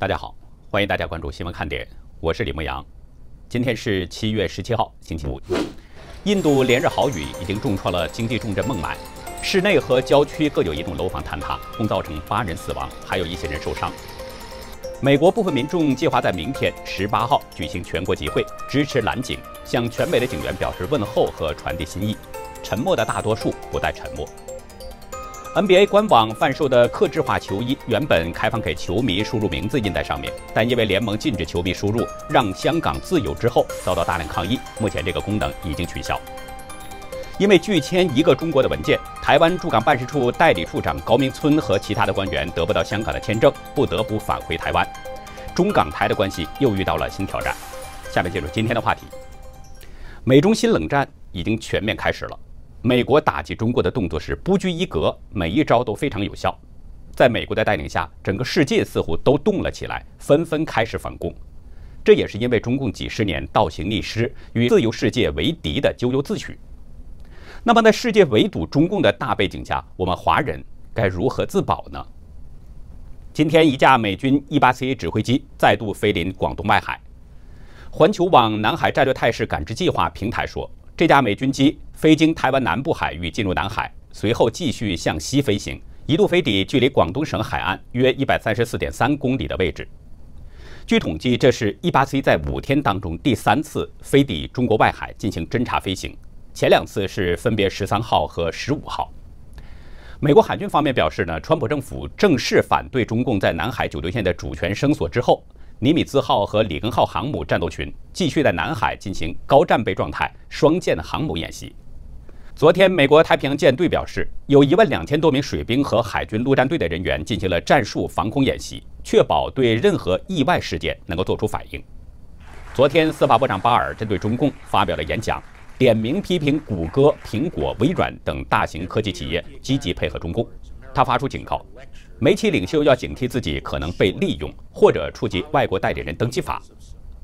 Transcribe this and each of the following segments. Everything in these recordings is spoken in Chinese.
大家好，欢迎大家关注新闻看点，我是李牧阳。今天是七月十七号，星期五。印度连日豪雨已经重创了经济重镇孟买，市内和郊区各有一栋楼房坍塌，共造成八人死亡，还有一些人受伤。美国部分民众计划在明天十八号举行全国集会，支持蓝警，向全美的警员表示问候和传递心意。沉默的大多数不再沉默。NBA 官网贩售的客制化球衣原本开放给球迷输入名字印在上面，但因为联盟禁止球迷输入“让香港自由”之后，遭到大量抗议。目前这个功能已经取消。因为拒签一个中国的文件，台湾驻港办事处代理处长高明村和其他的官员得不到香港的签证，不得不返回台湾。中港台的关系又遇到了新挑战。下面进入今天的话题：美中新冷战已经全面开始了。美国打击中国的动作是不拘一格，每一招都非常有效。在美国的带领下，整个世界似乎都动了起来，纷纷开始反攻。这也是因为中共几十年倒行逆施、与自由世界为敌的咎由自取。那么，在世界围堵中共的大背景下，我们华人该如何自保呢？今天，一架美军 E-8C 指挥机再度飞临广东外海。环球网南海战略态势感知计划平台说。这架美军机飞经台湾南部海域进入南海，随后继续向西飞行，一度飞抵距离广东省海岸约一百三十四点三公里的位置。据统计，这是 E-8C 在五天当中第三次飞抵中国外海进行侦察飞行，前两次是分别十三号和十五号。美国海军方面表示呢，川普政府正式反对中共在南海九六线的主权声索之后。尼米兹号和里根号航母战斗群继续在南海进行高战备状态双舰航母演习。昨天，美国太平洋舰队表示，有一万两千多名水兵和海军陆战队的人员进行了战术防空演习，确保对任何意外事件能够做出反应。昨天，司法部长巴尔针对中共发表了演讲，点名批评谷歌、苹果、微软等大型科技企业积极配合中共。他发出警告。媒体领袖要警惕自己可能被利用，或者触及外国代理人登记法。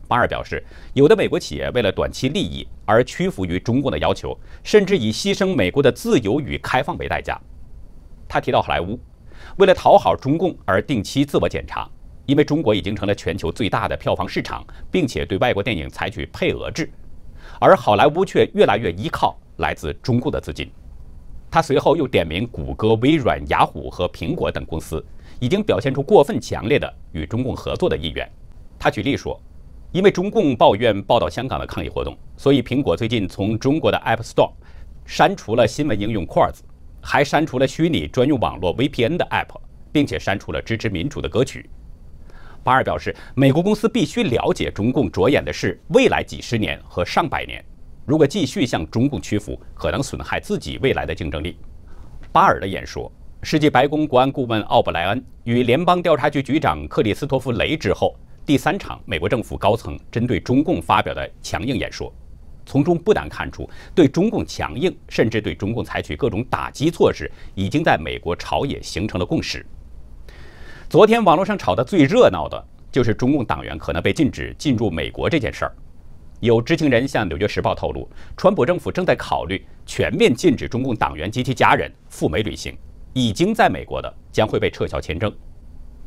巴尔表示，有的美国企业为了短期利益而屈服于中共的要求，甚至以牺牲美国的自由与开放为代价。他提到好莱坞，为了讨好中共而定期自我检查，因为中国已经成了全球最大的票房市场，并且对外国电影采取配额制，而好莱坞却越来越依靠来自中共的资金。他随后又点名谷歌、微软、雅虎和苹果等公司，已经表现出过分强烈的与中共合作的意愿。他举例说，因为中共抱怨报道香港的抗议活动，所以苹果最近从中国的 App Store 删除了新闻应用 Quartz，还删除了虚拟专用网络 VPN 的 App，并且删除了支持民主的歌曲。巴尔表示，美国公司必须了解中共着眼的是未来几十年和上百年。如果继续向中共屈服，可能损害自己未来的竞争力。巴尔的演说是继白宫国安顾问奥布莱恩与联邦调查局局长克里斯托弗雷之后第三场美国政府高层针对中共发表的强硬演说。从中不难看出，对中共强硬，甚至对中共采取各种打击措施，已经在美国朝野形成了共识。昨天网络上炒得最热闹的就是中共党员可能被禁止进入美国这件事儿。有知情人向《纽约时报》透露，川普政府正在考虑全面禁止中共党员及其家人赴美旅行，已经在美国的将会被撤销签证。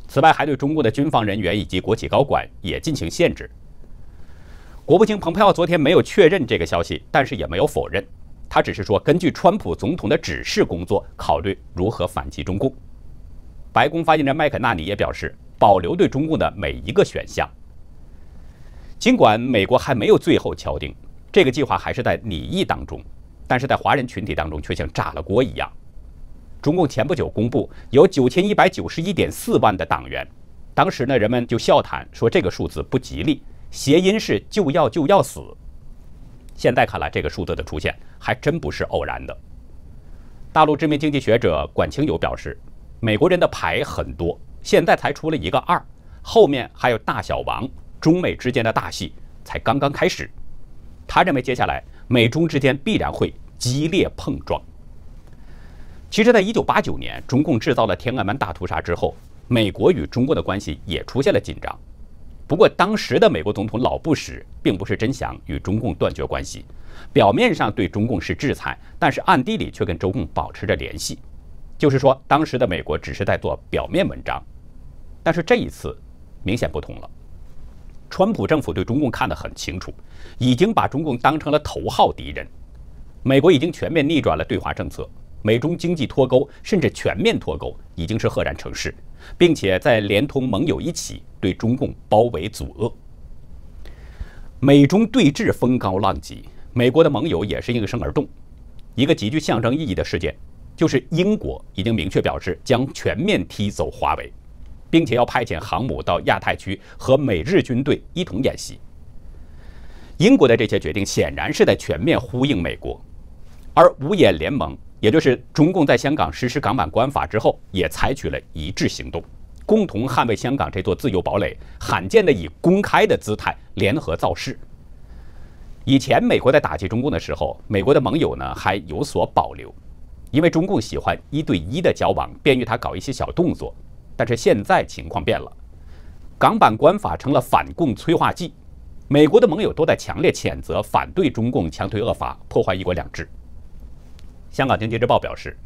此外，还对中共的军方人员以及国企高管也进行限制。国务卿蓬佩奥昨天没有确认这个消息，但是也没有否认，他只是说根据川普总统的指示工作，考虑如何反击中共。白宫发言人麦肯纳尼也表示，保留对中共的每一个选项。尽管美国还没有最后敲定，这个计划还是在拟议当中，但是在华人群体当中却像炸了锅一样。中共前不久公布有九千一百九十一点四万的党员，当时呢人们就笑谈说这个数字不吉利，谐音是就要就要死。现在看来，这个数字的出现还真不是偶然的。大陆知名经济学者管清友表示，美国人的牌很多，现在才出了一个二，后面还有大小王。中美之间的大戏才刚刚开始，他认为接下来美中之间必然会激烈碰撞。其实，在一九八九年中共制造了天安门大屠杀之后，美国与中国的关系也出现了紧张。不过，当时的美国总统老布什并不是真想与中共断绝关系，表面上对中共是制裁，但是暗地里却跟中共保持着联系。就是说，当时的美国只是在做表面文章。但是这一次。明显不同了。川普政府对中共看得很清楚，已经把中共当成了头号敌人。美国已经全面逆转了对华政策，美中经济脱钩甚至全面脱钩已经是赫然成事，并且在连同盟友一起对中共包围阻遏。美中对峙风高浪急，美国的盟友也是应声而动。一个极具象征意义的事件，就是英国已经明确表示将全面踢走华为，并且要派遣航母到亚太区和美日军队一同演习。英国的这些决定显然是在全面呼应美国，而五眼联盟，也就是中共在香港实施港版国安法之后，也采取了一致行动，共同捍卫香港这座自由堡垒，罕见的以公开的姿态联合造势。以前美国在打击中共的时候，美国的盟友呢还有所保留，因为中共喜欢一对一的交往，便于他搞一些小动作。但是现在情况变了，港版国安法成了反共催化剂，美国的盟友都在强烈谴责、反对中共强推恶法，破坏一国两制。香港经济日报表示，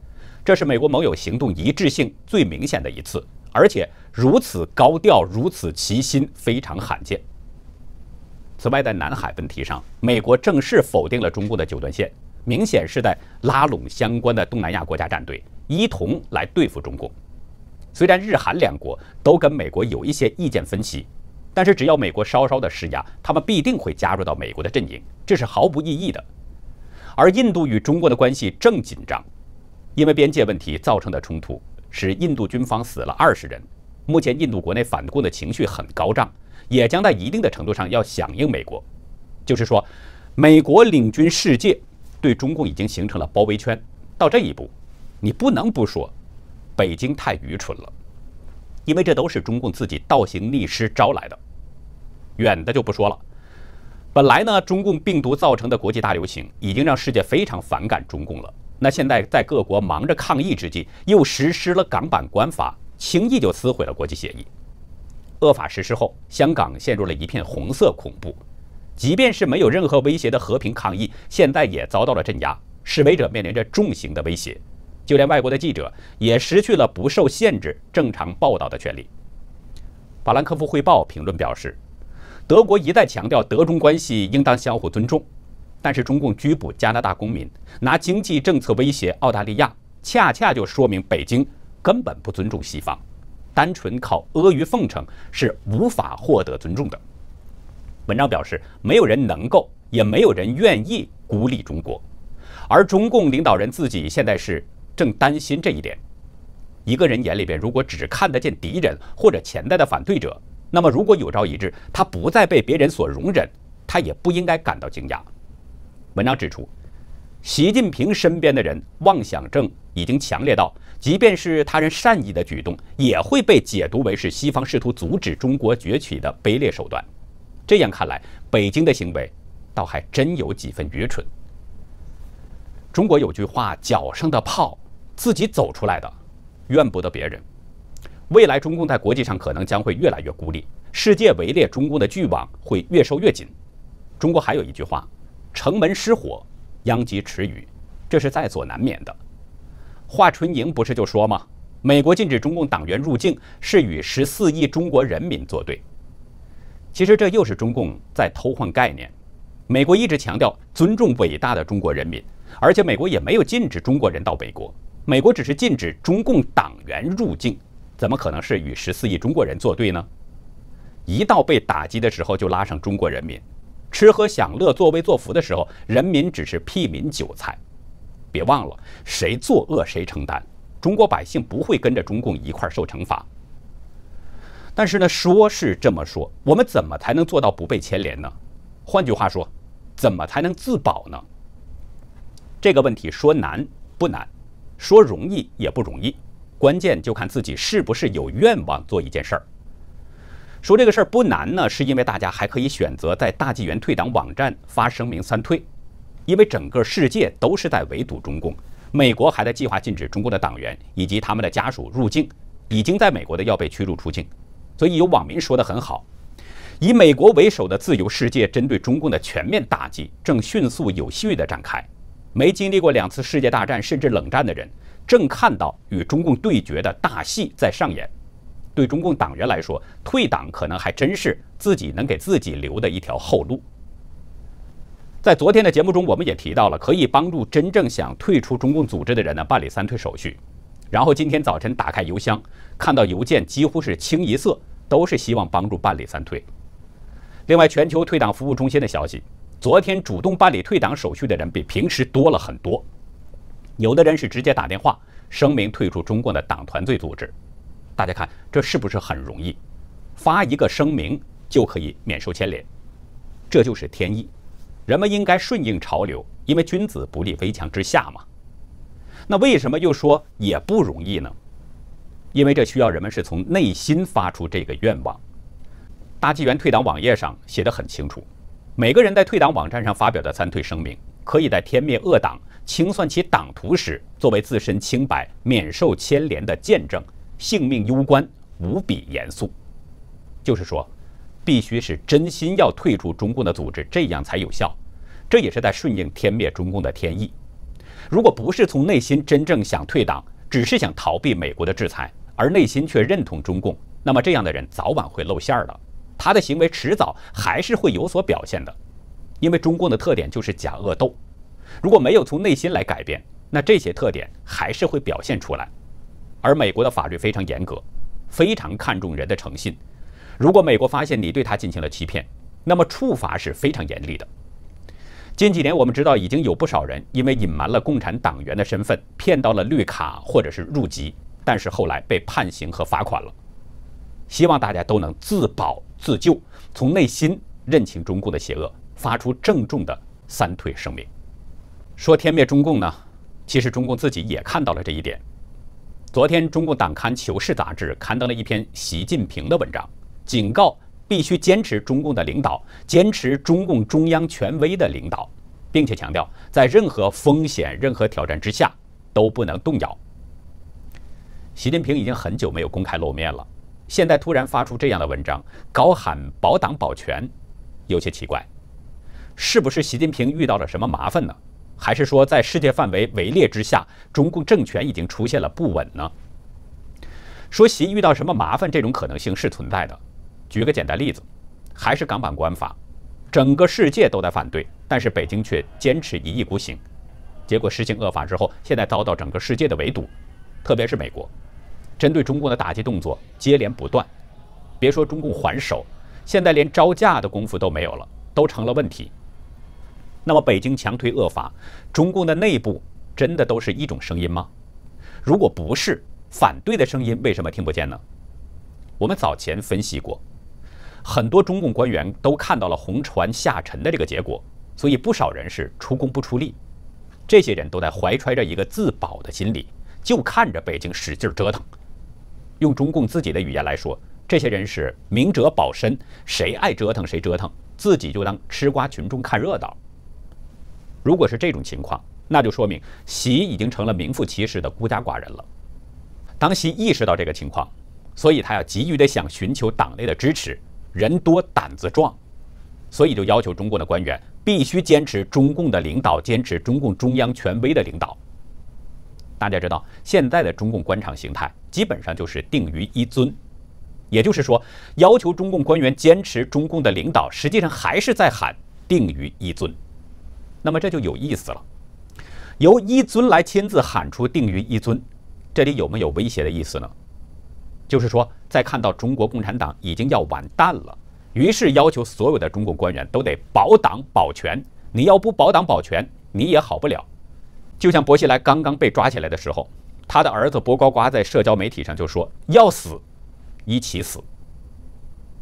这是美国盟友行动一致性最明显的一次，而且如此高调、如此齐心，非常罕见。此外，在南海问题上，美国正式否定了中共的九段线，明显是在拉拢相关的东南亚国家战队，一同来对付中共。虽然日韩两国都跟美国有一些意见分歧，但是只要美国稍稍的施压，他们必定会加入到美国的阵营，这是毫不异议的。而印度与中国的关系正紧张，因为边界问题造成的冲突，使印度军方死了二十人。目前，印度国内反共的情绪很高涨。也将在一定的程度上要响应美国，就是说，美国领军世界对中共已经形成了包围圈。到这一步，你不能不说，北京太愚蠢了，因为这都是中共自己倒行逆施招来的。远的就不说了，本来呢，中共病毒造成的国际大流行已经让世界非常反感中共了。那现在在各国忙着抗疫之际，又实施了港版关法，轻易就撕毁了国际协议。恶法实施后，香港陷入了一片红色恐怖。即便是没有任何威胁的和平抗议，现在也遭到了镇压。示威者面临着重刑的威胁，就连外国的记者也失去了不受限制正常报道的权利。法兰克福汇报评论表示，德国一再强调德中关系应当相互尊重，但是中共拘捕加拿大公民，拿经济政策威胁澳大利亚，恰恰就说明北京根本不尊重西方。单纯靠阿谀奉承是无法获得尊重的。文章表示，没有人能够，也没有人愿意孤立中国，而中共领导人自己现在是正担心这一点。一个人眼里边如果只看得见敌人或者潜在的反对者，那么如果有朝一日他不再被别人所容忍，他也不应该感到惊讶。文章指出，习近平身边的人妄想症已经强烈到。即便是他人善意的举动，也会被解读为是西方试图阻止中国崛起的卑劣手段。这样看来，北京的行为倒还真有几分愚蠢。中国有句话：“脚上的泡，自己走出来的，怨不得别人。”未来中共在国际上可能将会越来越孤立，世界围猎中共的巨网会越收越紧。中国还有一句话：“城门失火，殃及池鱼”，这是在所难免的。华春莹不是就说吗？美国禁止中共党员入境是与十四亿中国人民作对。其实这又是中共在偷换概念。美国一直强调尊重伟大的中国人民，而且美国也没有禁止中国人到美国，美国只是禁止中共党员入境，怎么可能是与十四亿中国人作对呢？一到被打击的时候就拉上中国人民，吃喝享乐、作威作福的时候，人民只是屁民韭菜。别忘了，谁作恶谁承担。中国百姓不会跟着中共一块受惩罚。但是呢，说是这么说，我们怎么才能做到不被牵连呢？换句话说，怎么才能自保呢？这个问题说难不难，说容易也不容易，关键就看自己是不是有愿望做一件事儿。说这个事儿不难呢，是因为大家还可以选择在大纪元退党网站发声明三退。因为整个世界都是在围堵中共，美国还在计划禁止中共的党员以及他们的家属入境，已经在美国的要被驱逐出境。所以有网民说的很好，以美国为首的自由世界针对中共的全面打击正迅速有序地展开。没经历过两次世界大战甚至冷战的人，正看到与中共对决的大戏在上演。对中共党员来说，退党可能还真是自己能给自己留的一条后路。在昨天的节目中，我们也提到了可以帮助真正想退出中共组织的人呢办理三退手续。然后今天早晨打开邮箱，看到邮件几乎是清一色都是希望帮助办理三退。另外，全球退党服务中心的消息，昨天主动办理退党手续的人比平时多了很多。有的人是直接打电话声明退出中共的党团罪组织。大家看，这是不是很容易？发一个声明就可以免受牵连，这就是天意。人们应该顺应潮流，因为君子不立危墙之下嘛。那为什么又说也不容易呢？因为这需要人们是从内心发出这个愿望。大纪元退党网页上写的很清楚，每个人在退党网站上发表的参退声明，可以在天灭恶党、清算其党徒时，作为自身清白、免受牵连的见证，性命攸关，无比严肃。就是说。必须是真心要退出中共的组织，这样才有效。这也是在顺应天灭中共的天意。如果不是从内心真正想退党，只是想逃避美国的制裁，而内心却认同中共，那么这样的人早晚会露馅儿的。他的行为迟早还是会有所表现的，因为中共的特点就是假恶斗。如果没有从内心来改变，那这些特点还是会表现出来。而美国的法律非常严格，非常看重人的诚信。如果美国发现你对他进行了欺骗，那么处罚是非常严厉的。近几年，我们知道已经有不少人因为隐瞒了共产党员的身份，骗到了绿卡或者是入籍，但是后来被判刑和罚款了。希望大家都能自保自救，从内心认清中共的邪恶，发出郑重的三退声明。说天灭中共呢，其实中共自己也看到了这一点。昨天，中共党刊《求是》杂志刊登了一篇习近平的文章。警告必须坚持中共的领导，坚持中共中央权威的领导，并且强调在任何风险、任何挑战之下都不能动摇。习近平已经很久没有公开露面了，现在突然发出这样的文章，高喊保党保权，有些奇怪。是不是习近平遇到了什么麻烦呢？还是说在世界范围围猎之下，中共政权已经出现了不稳呢？说习遇到什么麻烦，这种可能性是存在的。举个简单例子，还是港版国安法，整个世界都在反对，但是北京却坚持一意孤行，结果实行恶法之后，现在遭到整个世界的围堵，特别是美国，针对中共的打击动作接连不断。别说中共还手，现在连招架的功夫都没有了，都成了问题。那么北京强推恶法，中共的内部真的都是一种声音吗？如果不是，反对的声音为什么听不见呢？我们早前分析过。很多中共官员都看到了红船下沉的这个结果，所以不少人是出工不出力。这些人都在怀揣着一个自保的心理，就看着北京使劲折腾。用中共自己的语言来说，这些人是明哲保身，谁爱折腾谁折腾，自己就当吃瓜群众看热闹。如果是这种情况，那就说明习已经成了名副其实的孤家寡人了。当习意识到这个情况，所以他要急于的想寻求党内的支持。人多胆子壮，所以就要求中共的官员必须坚持中共的领导，坚持中共中央权威的领导。大家知道，现在的中共官场形态基本上就是定于一尊，也就是说，要求中共官员坚持中共的领导，实际上还是在喊定于一尊。那么这就有意思了，由一尊来亲自喊出定于一尊，这里有没有威胁的意思呢？就是说，在看到中国共产党已经要完蛋了，于是要求所有的中共官员都得保党保权。你要不保党保权，你也好不了。就像薄熙来刚刚被抓起来的时候，他的儿子薄瓜瓜在社交媒体上就说要死，一起死。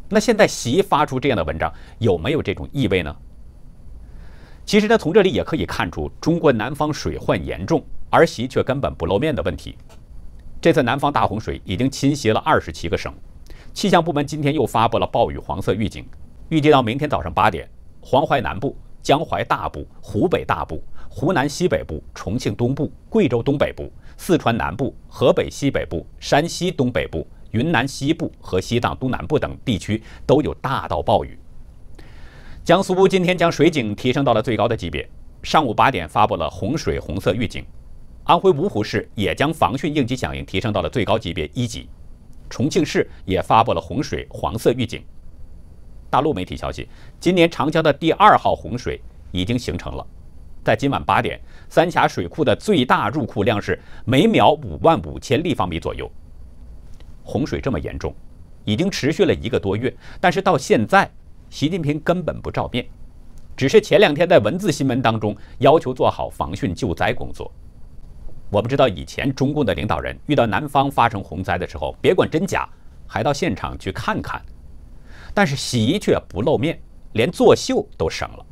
那现在习发出这样的文章，有没有这种意味呢？其实呢，从这里也可以看出中国南方水患严重，而习却根本不露面的问题。这次南方大洪水已经侵袭了二十七个省，气象部门今天又发布了暴雨黄色预警，预计到明天早上八点，黄淮南部、江淮大部、湖北大部、湖南西北部、重庆东部、贵州东北部、四川南部、河北西北部、山西东北部、云南西部和西藏东南部等地区都有大到暴雨。江苏今天将水警提升到了最高的级别，上午八点发布了洪水红色预警。安徽芜湖市也将防汛应急响应提升到了最高级别一级，重庆市也发布了洪水黄色预警。大陆媒体消息，今年长江的第二号洪水已经形成了，在今晚八点，三峡水库的最大入库量是每秒五万五千立方米左右。洪水这么严重，已经持续了一个多月，但是到现在，习近平根本不照面，只是前两天在文字新闻当中要求做好防汛救灾工作。我们知道，以前中共的领导人遇到南方发生洪灾的时候，别管真假，还到现场去看看。但是习却不露面，连作秀都省了。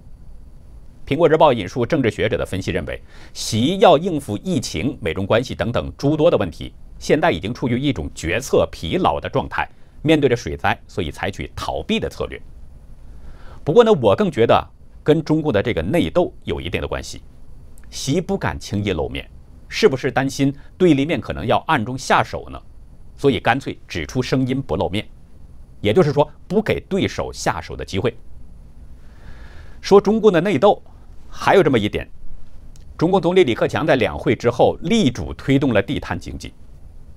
苹果日报引述政治学者的分析认为，习要应付疫情、美中关系等等诸多的问题，现在已经处于一种决策疲劳的状态。面对着水灾，所以采取逃避的策略。不过呢，我更觉得跟中共的这个内斗有一定的关系。习不敢轻易露面。是不是担心对立面可能要暗中下手呢？所以干脆只出声音不露面，也就是说不给对手下手的机会。说中共的内斗，还有这么一点：中共总理李克强在两会之后力主推动了地摊经济，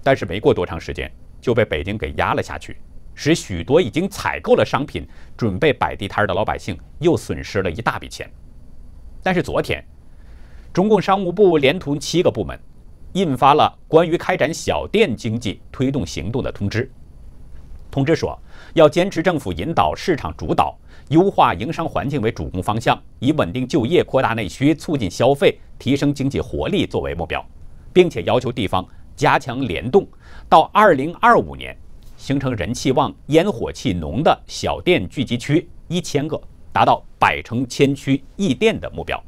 但是没过多长时间就被北京给压了下去，使许多已经采购了商品准备摆地摊的老百姓又损失了一大笔钱。但是昨天。中共商务部连同七个部门，印发了关于开展小店经济推动行动的通知。通知说，要坚持政府引导、市场主导、优化营商环境为主攻方向，以稳定就业、扩大内需、促进消费、提升经济活力作为目标，并且要求地方加强联动，到二零二五年形成人气旺、烟火气浓的小店聚集区一千个，达到百城千区一店的目标。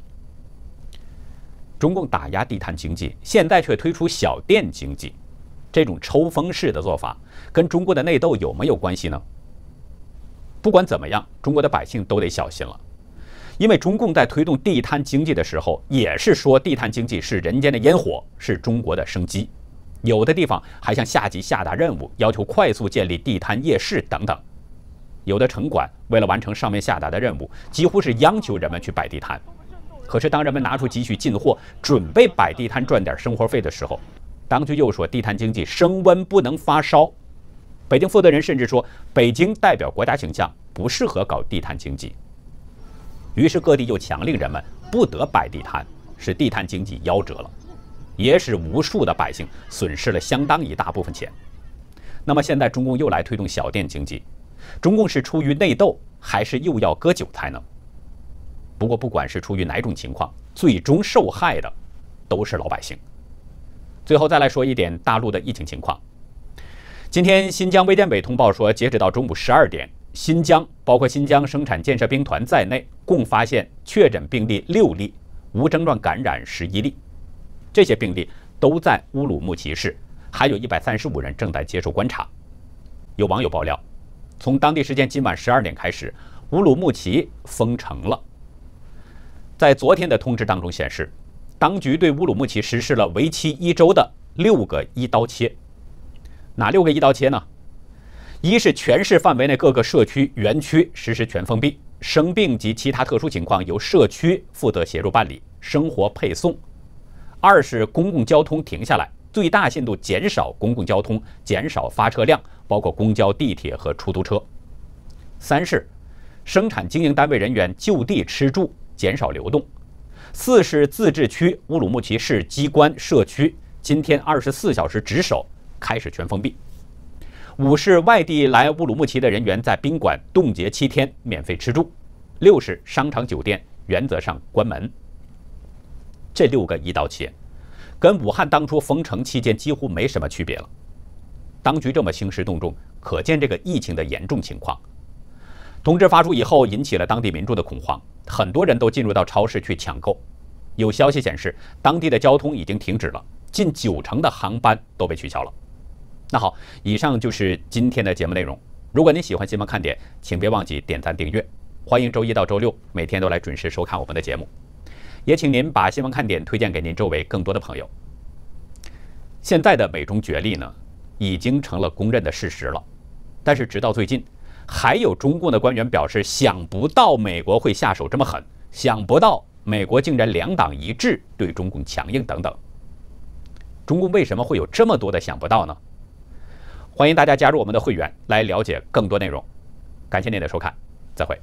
中共打压地摊经济，现在却推出小店经济，这种抽风式的做法，跟中国的内斗有没有关系呢？不管怎么样，中国的百姓都得小心了，因为中共在推动地摊经济的时候，也是说地摊经济是人间的烟火，是中国的生机。有的地方还向下级下达任务，要求快速建立地摊夜市等等。有的城管为了完成上面下达的任务，几乎是央求人们去摆地摊。可是，当人们拿出积蓄进货，准备摆地摊赚点生活费的时候，当局又说地摊经济升温不能发烧。北京负责人甚至说，北京代表国家形象，不适合搞地摊经济。于是各地又强令人们不得摆地摊，使地摊经济夭折了，也使无数的百姓损失了相当一大部分钱。那么现在中共又来推动小店经济，中共是出于内斗，还是又要割韭菜呢？不过，不管是出于哪种情况，最终受害的都是老百姓。最后再来说一点大陆的疫情情况。今天，新疆卫健委通报说，截止到中午十二点，新疆包括新疆生产建设兵团在内，共发现确诊病例六例，无症状感染十一例。这些病例都在乌鲁木齐市，还有一百三十五人正在接受观察。有网友爆料，从当地时间今晚十二点开始，乌鲁木齐封城了。在昨天的通知当中显示，当局对乌鲁木齐实施了为期一周的六个一刀切。哪六个一刀切呢？一是全市范围内各个社区园区实施全封闭，生病及其他特殊情况由社区负责协助办理生活配送；二是公共交通停下来，最大限度减少公共交通，减少发车量，包括公交、地铁和出租车；三是生产经营单位人员就地吃住。减少流动。四是自治区乌鲁木齐市机关社区今天二十四小时值守，开始全封闭。五是外地来乌鲁木齐的人员在宾馆冻结七天，免费吃住。六是商场酒店原则上关门。这六个一刀切，跟武汉当初封城期间几乎没什么区别了。当局这么兴师动众，可见这个疫情的严重情况。通知发出以后，引起了当地民众的恐慌。很多人都进入到超市去抢购。有消息显示，当地的交通已经停止了，近九成的航班都被取消了。那好，以上就是今天的节目内容。如果您喜欢新闻看点，请别忘记点赞订阅。欢迎周一到周六每天都来准时收看我们的节目，也请您把新闻看点推荐给您周围更多的朋友。现在的美中角力呢，已经成了公认的事实了。但是直到最近。还有中共的官员表示，想不到美国会下手这么狠，想不到美国竟然两党一致对中共强硬等等。中共为什么会有这么多的想不到呢？欢迎大家加入我们的会员来了解更多内容。感谢您的收看，再会。